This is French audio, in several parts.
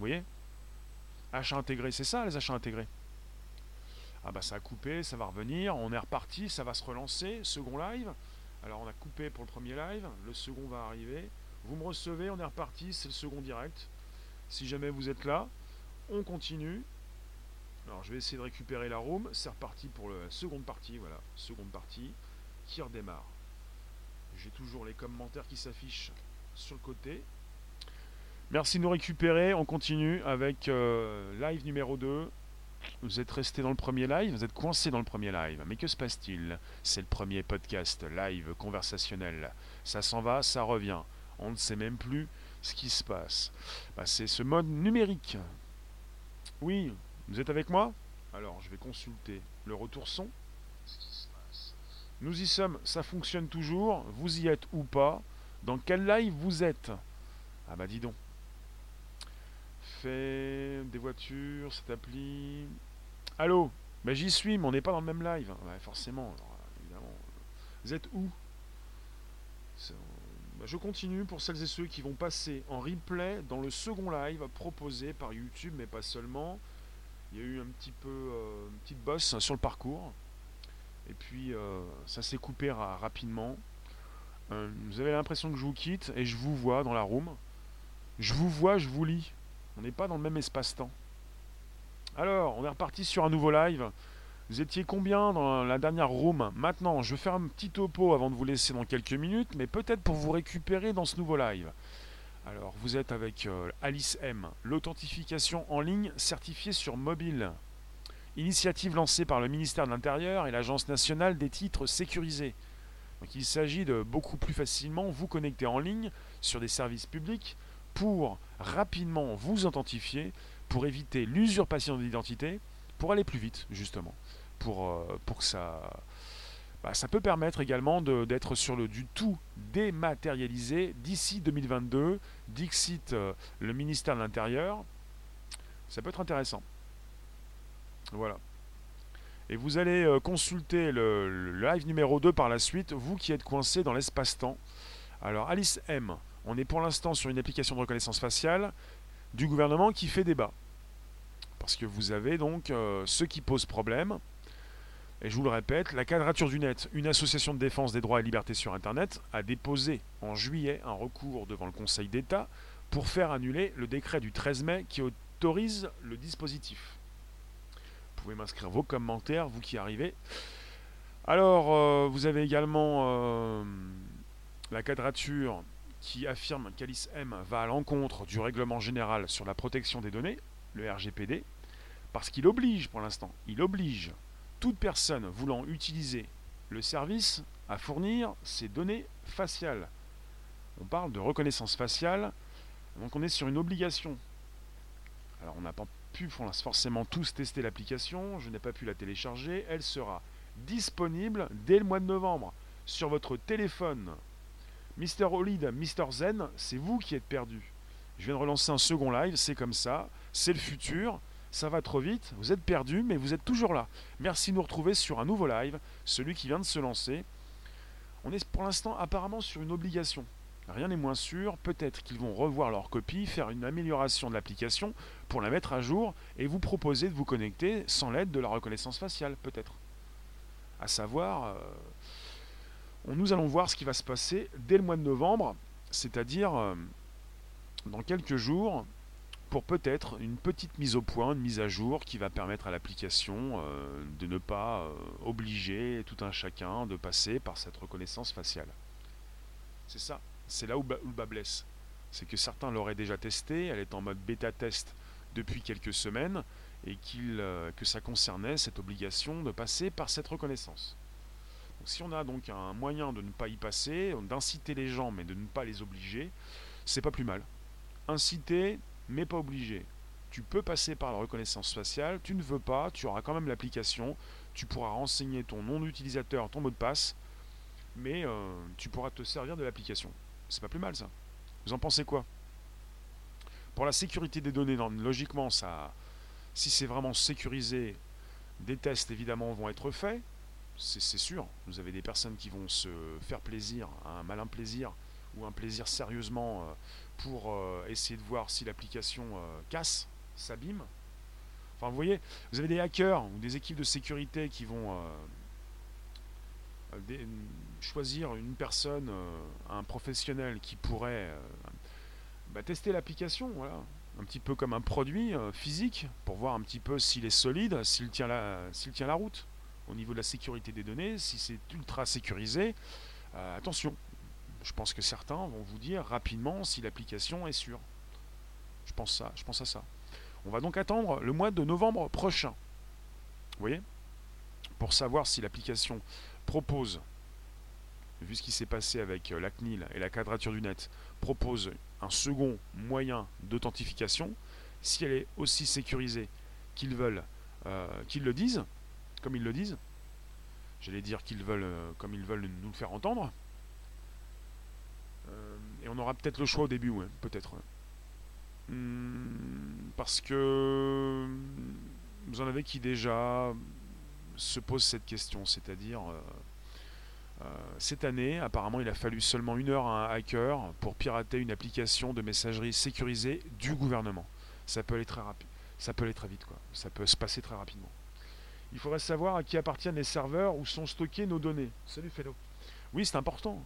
voyez? Achats intégrés, c'est ça les achats intégrés. Ah bah ça a coupé, ça va revenir, on est reparti, ça va se relancer, second live. Alors on a coupé pour le premier live, le second va arriver. Vous me recevez, on est reparti, c'est le second direct. Si jamais vous êtes là, on continue. Alors je vais essayer de récupérer la room, c'est reparti pour la seconde partie, voilà, seconde partie qui redémarre. J'ai toujours les commentaires qui s'affichent sur le côté. Merci de nous récupérer, on continue avec euh, live numéro 2. Vous êtes resté dans le premier live, vous êtes coincé dans le premier live. Mais que se passe-t-il? C'est le premier podcast live conversationnel. Ça s'en va, ça revient. On ne sait même plus ce qui se passe. Bah, c'est ce mode numérique. Oui, vous êtes avec moi? Alors, je vais consulter le retour son. Nous y sommes, ça fonctionne toujours. Vous y êtes ou pas? Dans quel live vous êtes? Ah bah dis donc. Des voitures, cette appli. Allô? Bah j'y suis, mais on n'est pas dans le même live. Ouais, forcément, évidemment. Vous êtes où? Bah, je continue pour celles et ceux qui vont passer en replay dans le second live proposé par YouTube, mais pas seulement. Il y a eu un petit peu euh, une petite bosse sur le parcours. Et puis euh, ça s'est coupé rapidement. Euh, vous avez l'impression que je vous quitte et je vous vois dans la room. Je vous vois, je vous lis. On n'est pas dans le même espace-temps. Alors, on est reparti sur un nouveau live. Vous étiez combien dans la dernière room? Maintenant, je vais faire un petit topo avant de vous laisser dans quelques minutes, mais peut-être pour vous récupérer dans ce nouveau live. Alors, vous êtes avec euh, Alice M, l'authentification en ligne certifiée sur mobile. Initiative lancée par le ministère de l'Intérieur et l'Agence nationale des titres sécurisés. Donc, il s'agit de beaucoup plus facilement vous connecter en ligne sur des services publics pour rapidement vous authentifier, pour éviter l'usurpation de l'identité, pour aller plus vite, justement pour, euh, pour que ça... Bah, ça peut permettre également d'être sur le du tout dématérialisé d'ici 2022, Dixit, euh, le ministère de l'Intérieur. Ça peut être intéressant. Voilà. Et vous allez euh, consulter le, le, live numéro 2 par la suite, vous qui êtes coincé dans l'espace-temps. Alors Alice M, on est pour l'instant sur une application de reconnaissance faciale du gouvernement qui fait débat. Parce que vous avez donc ce qui pose problème, et je vous le répète, la Quadrature du Net, une association de défense des droits et libertés sur Internet, a déposé en juillet un recours devant le Conseil d'État pour faire annuler le décret du 13 mai qui autorise le dispositif. Vous pouvez m'inscrire vos commentaires, vous qui arrivez. Alors, euh, vous avez également euh, la Quadrature qui affirme qu'Alice M va à l'encontre du règlement général sur la protection des données, le RGPD, parce qu'il oblige pour l'instant, il oblige toute personne voulant utiliser le service à fournir ses données faciales. On parle de reconnaissance faciale, donc on est sur une obligation. Alors on n'a pas pu forcément tous tester l'application, je n'ai pas pu la télécharger, elle sera disponible dès le mois de novembre sur votre téléphone. Mister Holid, Mister Zen, c'est vous qui êtes perdu. Je viens de relancer un second live, c'est comme ça, c'est le futur ça va trop vite, vous êtes perdu, mais vous êtes toujours là. Merci de nous retrouver sur un nouveau live, celui qui vient de se lancer. On est pour l'instant apparemment sur une obligation. Rien n'est moins sûr, peut-être qu'ils vont revoir leur copie, faire une amélioration de l'application pour la mettre à jour et vous proposer de vous connecter sans l'aide de la reconnaissance faciale, peut-être. À savoir, euh, nous allons voir ce qui va se passer dès le mois de novembre, c'est-à-dire euh, dans quelques jours, pour peut-être une petite mise au point, une mise à jour qui va permettre à l'application euh, de ne pas euh, obliger tout un chacun de passer par cette reconnaissance faciale. C'est ça, c'est là où, le bas blesse. C'est que certains l'auraient déjà testé, elle est en mode bêta test depuis quelques semaines, et que ça concernait cette obligation de passer par cette reconnaissance. Si on a donc un moyen de ne pas y passer, d'inciter les gens mais de ne pas les obliger, c'est pas plus mal. Inciter, mais pas obligé. Tu peux passer par la reconnaissance faciale, tu ne veux pas, tu auras quand même l'application, tu pourras renseigner ton nom d'utilisateur, ton mot de passe, mais euh, tu pourras te servir de l'application. C'est pas plus mal ça. Vous en pensez quoi? Pour la sécurité des données, logiquement, ça, si c'est vraiment sécurisé, des tests évidemment vont être faits, c'est sûr. Vous avez des personnes qui vont se faire plaisir, un malin plaisir, ou un plaisir sérieusement euh, pour essayer de voir si l'application casse, s'abîme. Enfin, vous voyez, vous avez des hackers ou des équipes de sécurité qui vont choisir une personne, un professionnel qui pourrait bah, tester l'application, voilà. Un petit peu comme un produit euh, physique, pour voir un petit peu s'il est solide, s'il tient, tient la route au niveau de la sécurité des données, si c'est ultra sécurisé. Euh, attention, je pense que certains vont vous dire rapidement si l'application est sûre. Je pense, ça, je pense à ça. On va donc attendre le mois de novembre prochain. Vous voyez Pour savoir si l'application propose, vu ce qui s'est passé avec euh, la CNIL et la quadrature du net, propose un second moyen d'authentification, si elle est aussi sécurisée qu'ils veulent euh, qu'ils le disent, comme ils le disent, j'allais dire qu'ils veulent euh, comme ils veulent nous le faire entendre, euh, et on aura peut-être le choix au début, peut-être. Hmm, parce que vous en avez qui déjà se posent cette question, c'est-à-dire euh, cette année, apparemment, il a fallu seulement une heure à un hacker pour pirater une application de messagerie sécurisée du gouvernement. Ça peut aller très rapide. Ça peut aller très vite, quoi. Ça peut se passer très rapidement. Il faudrait savoir à qui appartiennent les serveurs où sont stockées nos données. Salut Fellow. Oui, c'est important.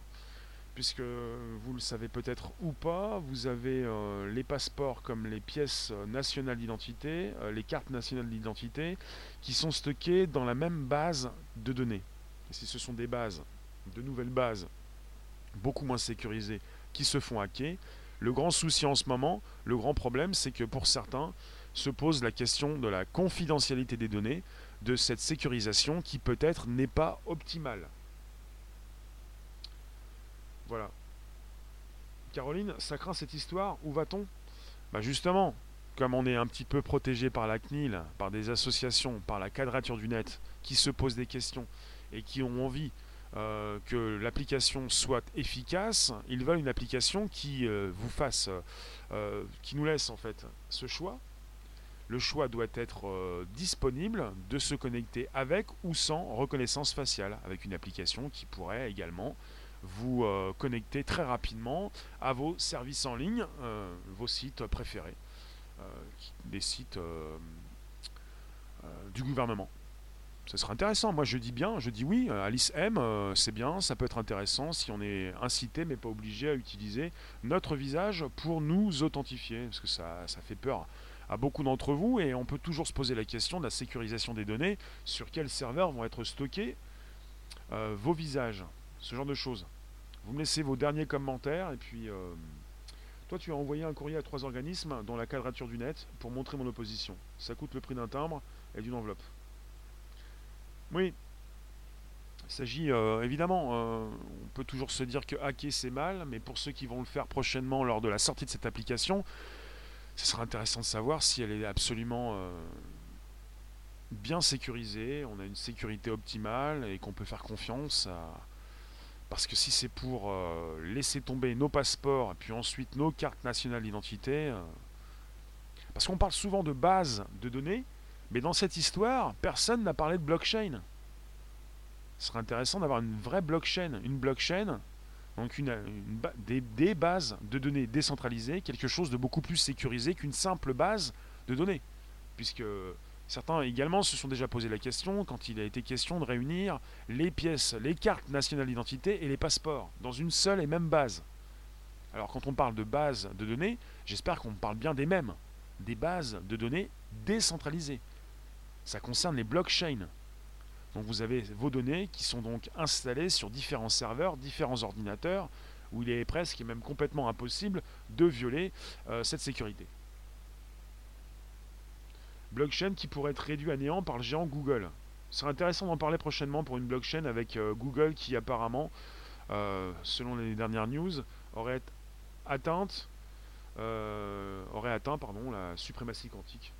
Puisque vous le savez peut-être ou pas, vous avez euh, les passeports comme les pièces nationales d'identité, euh, les cartes nationales d'identité, qui sont stockées dans la même base de données. Si ce sont des bases de nouvelles bases beaucoup moins sécurisées qui se font hacker. Le grand souci en ce moment, le grand problème, c'est que pour certains se pose la question de la confidentialité des données, de cette sécurisation qui peut-être n'est pas optimale. Voilà. Caroline, ça craint cette histoire, où va-t-on? Bah justement, comme on est un petit peu protégé par la CNIL, par des associations, par la quadrature du net, qui se posent des questions et qui ont envie euh, que l'application soit efficace, ils veulent une application qui euh, vous fasse, euh, qui nous laisse en fait ce choix. Le choix doit être disponible de se connecter avec ou sans reconnaissance faciale, avec une application qui pourrait également vous connecter très rapidement à vos services en ligne, vos sites préférés, des sites du gouvernement ce serait intéressant. Moi, je dis bien, je dis oui. Euh, Alice M, euh, c'est bien, ça peut être intéressant si on est incité, mais pas obligé à utiliser notre visage pour nous authentifier, parce que ça fait peur à beaucoup d'entre vous, et on peut toujours se poser la question de la sécurisation des données, sur quels serveurs vont être stockés euh, vos visages, ce genre de choses. Vous me laissez vos derniers commentaires, et puis toi, tu as envoyé un courrier à trois organismes dans la quadrature du net pour montrer mon opposition. Ça coûte le prix d'un timbre et d'une enveloppe. Oui. Il s'agit euh, évidemment, euh, on peut toujours se dire que hacker c'est mal, mais pour ceux qui vont le faire prochainement lors de la sortie de cette application, ce sera intéressant de savoir si elle est absolument euh, bien sécurisée, on a une sécurité optimale et qu'on peut faire confiance Parce que si c'est pour laisser tomber nos passeports et puis ensuite nos cartes nationales d'identité, parce qu'on parle souvent de base de données, mais dans cette histoire, personne n'a parlé de blockchain. Ce serait intéressant d'avoir une vraie blockchain. Une blockchain, donc une, des, bases de données décentralisées, quelque chose de beaucoup plus sécurisé qu'une simple base de données. Puisque certains également se sont déjà posé la question quand il a été question de réunir les pièces, les cartes nationales d'identité et les passeports dans une seule et même base. Alors quand on parle de base de données, j'espère qu'on parle bien des mêmes, des bases de données décentralisées. Ça concerne les blockchains. Donc vous avez vos données qui sont donc installées sur différents serveurs, différents ordinateurs, où il est presque et même complètement impossible de violer euh, cette sécurité. Blockchain qui pourrait être réduit à néant par le géant Google. Ce serait intéressant d'en parler prochainement pour une blockchain avec euh, Google qui apparemment, euh, selon les dernières news, aurait aurait atteint pardon, la suprématie quantique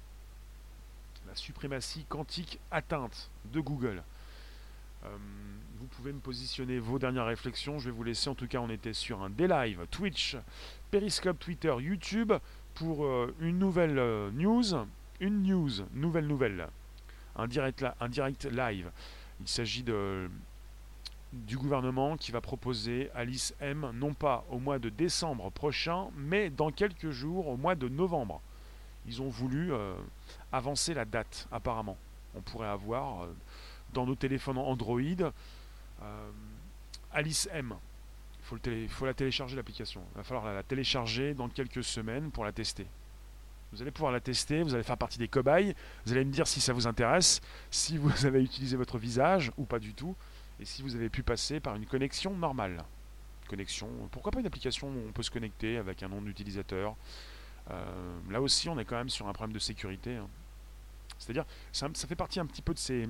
la suprématie quantique atteinte de Google. Euh, vous pouvez me positionner vos dernières réflexions. Je vais vous laisser. En tout cas, on était sur un des live Twitch, Periscope, Twitter, YouTube pour euh, une nouvelle euh, news. Une news, nouvelle nouvelle. Un direct, un direct live. Il s'agit de, du gouvernement qui va proposer Alice M non pas au mois de décembre prochain, mais dans quelques jours, au mois de novembre. Ils ont voulu euh, avancer la date, apparemment. On pourrait avoir euh, dans nos téléphones Android euh, Alice M. Il faut, la télécharger l'application. Il va falloir la télécharger dans quelques semaines pour la tester. Vous allez pouvoir la tester, vous allez faire partie des cobayes, vous allez me dire si ça vous intéresse, si vous avez utilisé votre visage ou pas du tout, et si vous avez pu passer par une connexion normale. Connexion, pourquoi pas une application où on peut se connecter avec un nom d'utilisateur. Euh, là aussi, on est quand même sur un problème de sécurité. Hein. C'est-à-dire, ça, fait partie un petit peu de ces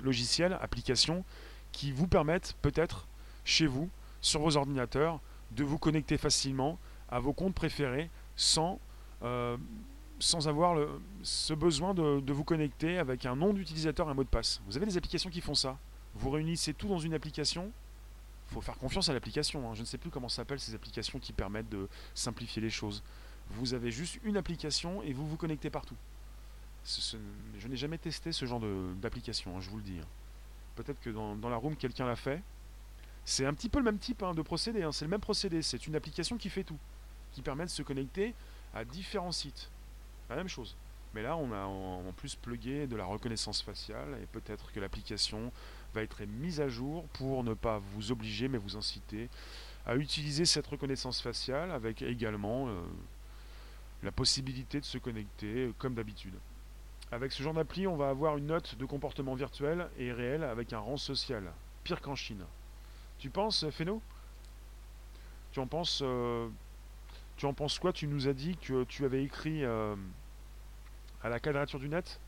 logiciels, applications, qui vous permettent peut-être, chez vous, sur vos ordinateurs, de vous connecter facilement à vos comptes préférés sans euh, avoir ce besoin de, vous connecter avec un nom d'utilisateur et un mot de passe. Vous avez des applications qui font ça. Vous réunissez tout dans une application. Il faut faire confiance à l'application. Hein. Je ne sais plus comment s'appellent ces applications qui permettent de simplifier les choses. Vous avez juste une application et vous vous connectez partout. je n'ai jamais testé ce genre d'application, hein, je vous le dis. Hein. Peut-être que dans, la room, quelqu'un l'a fait. C'est un petit peu le même type de procédé. C'est le même procédé. C'est une application qui fait tout. Qui permet de se connecter à différents sites. La même chose. Mais là, on a en plus plugué de la reconnaissance faciale et peut-être que l'application va être mise à jour pour ne pas vous obliger mais vous inciter à utiliser cette reconnaissance faciale avec également euh, la possibilité de se connecter euh, comme d'habitude. Avec ce genre d'appli, on va avoir une note de comportement virtuel et réel avec un rang social, pire qu'en Chine. Tu penses, Feno Tu en penses euh, tu en penses quoi? Tu nous as dit que tu avais écrit euh, à la quadrature du net?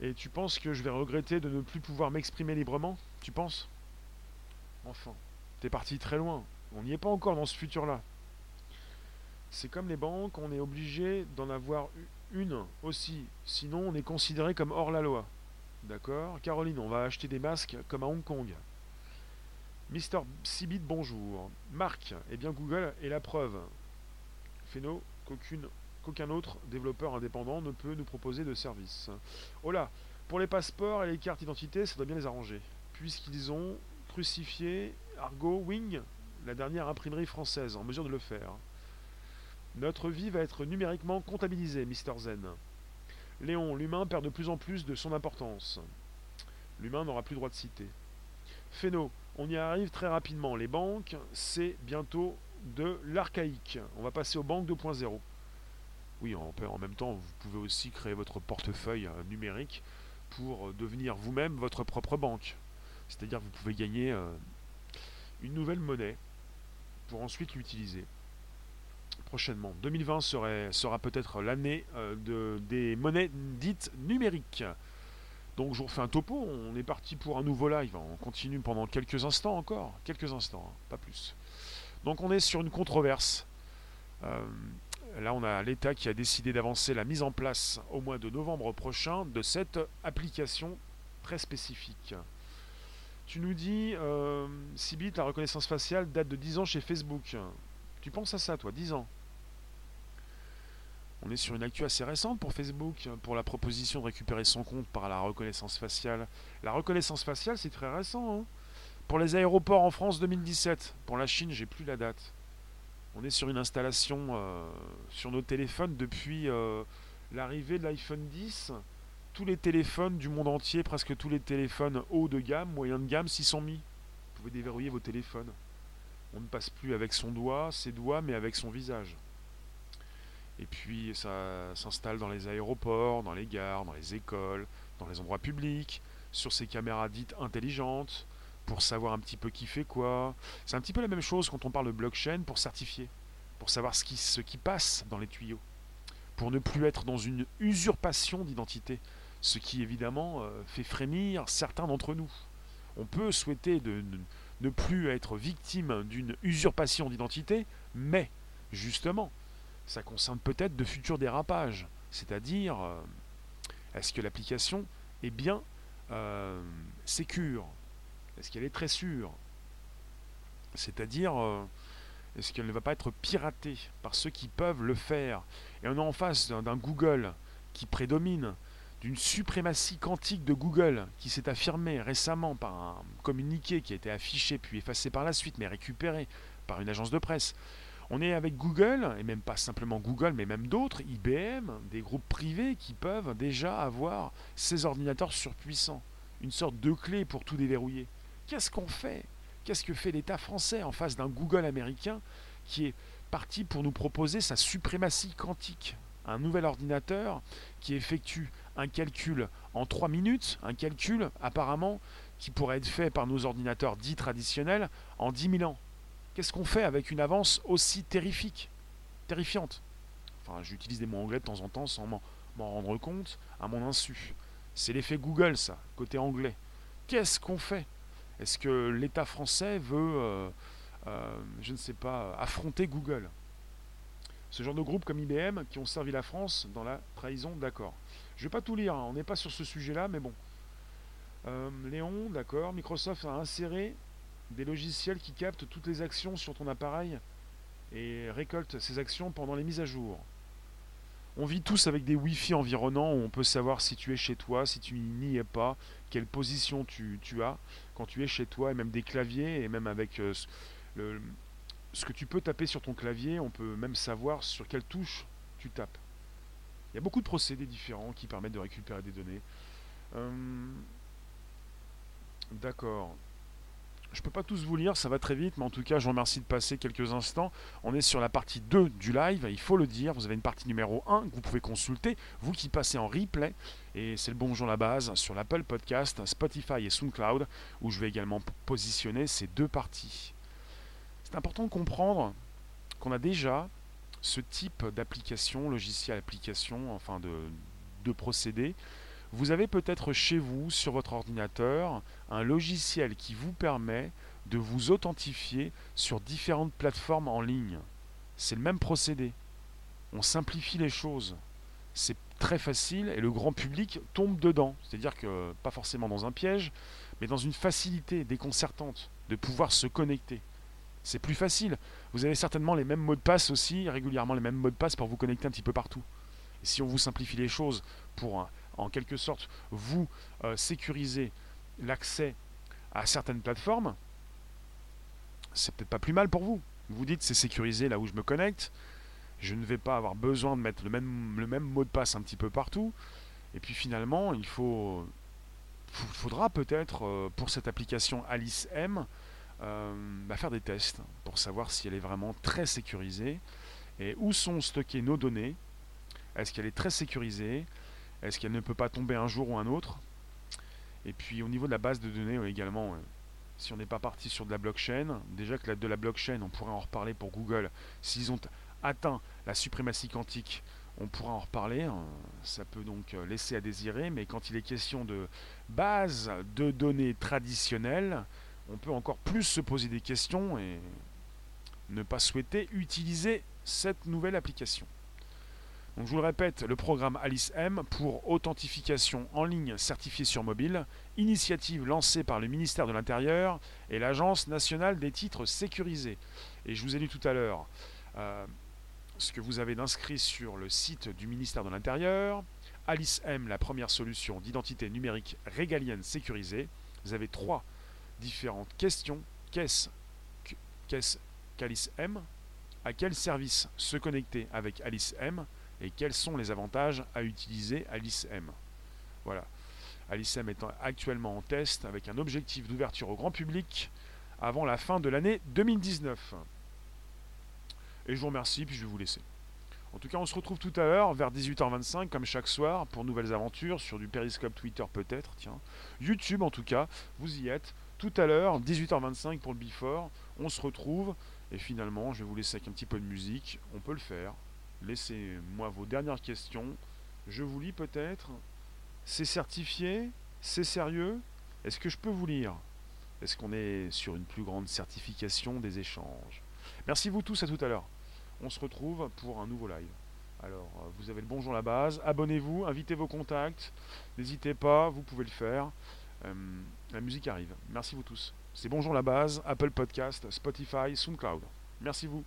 Et tu penses que je vais regretter de ne plus pouvoir m'exprimer librement? Tu penses? Enfin, t'es parti très loin. On n'y est pas encore dans ce futur-là. C'est comme les banques, on est obligé d'en avoir une aussi. Sinon, on est considéré comme hors la loi. D'accord? Caroline, on va acheter des masques comme à Hong Kong. Mister Cibit, bonjour. Marc, eh bien Google est la preuve. Feno, qu'aucun autre développeur indépendant ne peut nous proposer de service. Oh là, pour les passeports et les cartes d'identité, ça doit bien les arranger. Puisqu'ils ont crucifié Argo Wing, la dernière imprimerie française, en mesure de le faire. Notre vie va être numériquement comptabilisée, Mister Zen. Léon, l'humain perd de plus en plus de son importance. L'humain n'aura plus droit de citer. Phéno, on y arrive très rapidement. Les banques, c'est bientôt de l'archaïque. On va passer aux banques 2.0. Oui, en, en même temps, vous pouvez aussi créer votre portefeuille euh, numérique pour euh, devenir vous-même votre propre banque. C'est-à-dire que vous pouvez gagner euh, une nouvelle monnaie pour ensuite l'utiliser prochainement. 2020 sera peut-être l'année des monnaies dites numériques. Donc je vous refais un topo, on est parti pour un nouveau live, on continue pendant quelques instants encore, quelques instants, hein, pas plus. Donc on est sur une controverse. Euh, là on a l'État qui a décidé d'avancer la mise en place au mois de novembre prochain de cette application très spécifique. Tu nous dis, euh, Cibit, la reconnaissance faciale date de 10 ans chez Facebook. Tu penses à ça toi, 10 ans? On est sur une actu assez récente pour Facebook, pour la proposition de récupérer son compte par la reconnaissance faciale. La reconnaissance faciale, c'est très récent. Hein. pour les aéroports en France 2017. Pour la Chine, j'ai plus la date. On est sur une installation euh, sur nos téléphones depuis euh, l'arrivée de l'iPhone 10. Tous les téléphones du monde entier, presque tous les téléphones haut de gamme, moyen de gamme, s'y sont mis. Vous pouvez déverrouiller vos téléphones. On ne passe plus avec son doigt, ses doigts, mais avec son visage. Et puis ça s'installe dans les aéroports, dans les gares, dans les écoles, dans les endroits publics, sur ces caméras dites intelligentes, pour savoir un petit peu qui fait quoi. C'est un petit peu la même chose quand on parle de blockchain pour certifier, pour savoir ce qui, ce qui passe dans les tuyaux, pour ne plus être dans une usurpation d'identité, ce qui évidemment euh, fait frémir certains d'entre nous. On peut souhaiter de ne plus être victime d'une usurpation d'identité, mais justement, ça concerne peut-être de futurs dérapages. C'est-à-dire, euh, est-ce que l'application est bien euh, sécure? Est-ce qu'elle est très sûre? C'est-à-dire, euh, est-ce qu'elle ne va pas être piratée par ceux qui peuvent le faire? Et on est en face d'un Google qui prédomine, d'une suprématie quantique de Google qui s'est affirmée récemment par un communiqué qui a été affiché puis effacé par la suite, mais récupéré par une agence de presse. On est avec Google, et même pas simplement Google, mais même d'autres, IBM, des groupes privés qui peuvent déjà avoir ces ordinateurs surpuissants. Une sorte de clé pour tout déverrouiller. Qu'est-ce qu'on fait? Qu'est-ce que fait l'État français en face d'un Google américain qui est parti pour nous proposer sa suprématie quantique? Un nouvel ordinateur qui effectue un calcul en 3 minutes, un calcul apparemment qui pourrait être fait par nos ordinateurs dits traditionnels en 10 000 ans. Qu'est-ce qu'on fait avec une avance aussi terrifique, terrifiante? Enfin, j'utilise des mots anglais de temps en temps sans m'en rendre compte, à mon insu. C'est l'effet Google, ça, côté anglais. Qu'est-ce qu'on fait? Est-ce que l'État français veut, euh, euh, je ne sais pas, affronter Google? Ce genre de groupes comme IBM qui ont servi la France dans la trahison, d'accord. Je ne vais pas tout lire, hein, on n'est pas sur ce sujet-là, mais bon. Euh, Léon, d'accord. Microsoft a inséré des logiciels qui captent toutes les actions sur ton appareil et récoltent ces actions pendant les mises à jour. On vit tous avec des Wi-Fi environnants où on peut savoir si tu es chez toi, si tu n'y es pas, quelle position tu, as quand tu es chez toi, et même des claviers, et même avec euh, ce que tu peux taper sur ton clavier, on peut même savoir sur quelle touche tu tapes. Il y a beaucoup de procédés différents qui permettent de récupérer des données. Euh, d'accord. Je ne peux pas tous vous lire, ça va très vite, mais en tout cas, je vous remercie de passer quelques instants. On est sur la partie 2 du live, il faut le dire. Vous avez une partie numéro 1 que vous pouvez consulter, vous qui passez en replay. Et c'est le bonjour la base sur l'Apple Podcast, Spotify et SoundCloud, où je vais également positionner ces deux parties. C'est important de comprendre qu'on a déjà ce type d'application, logiciel application, enfin de, de procédé, vous avez peut-être chez vous, sur votre ordinateur, un logiciel qui vous permet de vous authentifier sur différentes plateformes en ligne. C'est le même procédé. On simplifie les choses. C'est très facile et le grand public tombe dedans. C'est-à-dire que, pas forcément dans un piège, mais dans une facilité déconcertante de pouvoir se connecter. C'est plus facile. Vous avez certainement les mêmes mots de passe aussi, régulièrement les mêmes mots de passe pour vous connecter un petit peu partout. Et si on vous simplifie les choses pour en quelque sorte vous euh, sécuriser l'accès à certaines plateformes, c'est peut-être pas plus mal pour vous. Vous dites c'est sécurisé là où je me connecte, je ne vais pas avoir besoin de mettre le même, le même mot de passe un petit peu partout. Et puis finalement, il faut, faudra peut-être euh, pour cette application Alice M euh, bah, faire des tests pour savoir si elle est vraiment très sécurisée et où sont stockées nos données? Est-ce qu'elle est très sécurisée? Est-ce qu'elle ne peut pas tomber un jour ou un autre? Et puis au niveau de la base de données également, si on n'est pas parti sur de la blockchain, déjà que de la blockchain, on pourrait en reparler pour Google, s'ils ont atteint la suprématie quantique, on pourra en reparler, hein. ça peut donc euh, laisser à désirer, mais quand il est question de base de données traditionnelles, on peut encore plus se poser des questions et ne pas souhaiter utiliser cette nouvelle application. Donc, je vous le répète, le programme Alice M pour authentification en ligne certifiée sur mobile, initiative lancée par le ministère de l'Intérieur et l'Agence nationale des titres sécurisés. Et je vous ai lu tout à l'heure euh, ce que vous avez d'inscrit sur le site du ministère de l'Intérieur. Alice M, la première solution d'identité numérique régalienne sécurisée. Vous avez trois différentes questions. Qu'est-ce qu'Alice M? À quel service se connecter avec Alice M? Et quels sont les avantages à utiliser Alice M? Voilà. Alice M est actuellement en test avec un objectif d'ouverture au grand public avant la fin de l'année 2019. Et je vous remercie, puis je vais vous laisser. En tout cas, on se retrouve tout à l'heure vers 18h25, comme chaque soir, pour nouvelles aventures sur du Periscope Twitter peut-être, tiens. YouTube en tout cas, vous y êtes. Tout à l'heure, 18h25 pour le Before, on se retrouve. Et finalement, je vais vous laisser avec un petit peu de musique. On peut le faire. Laissez-moi vos dernières questions. Je vous lis peut-être. C'est certifié? C'est sérieux? Est-ce que je peux vous lire? Est-ce qu'on est sur une plus grande certification des échanges? Merci vous tous, à tout à l'heure. On se retrouve pour un nouveau live. Alors, euh, vous avez le bonjour la base. Abonnez-vous, invitez vos contacts. N'hésitez pas, vous pouvez le faire. Euh, la musique arrive. Merci vous tous. C'est bonjour la base, Apple Podcast, Spotify, SoundCloud. Merci vous.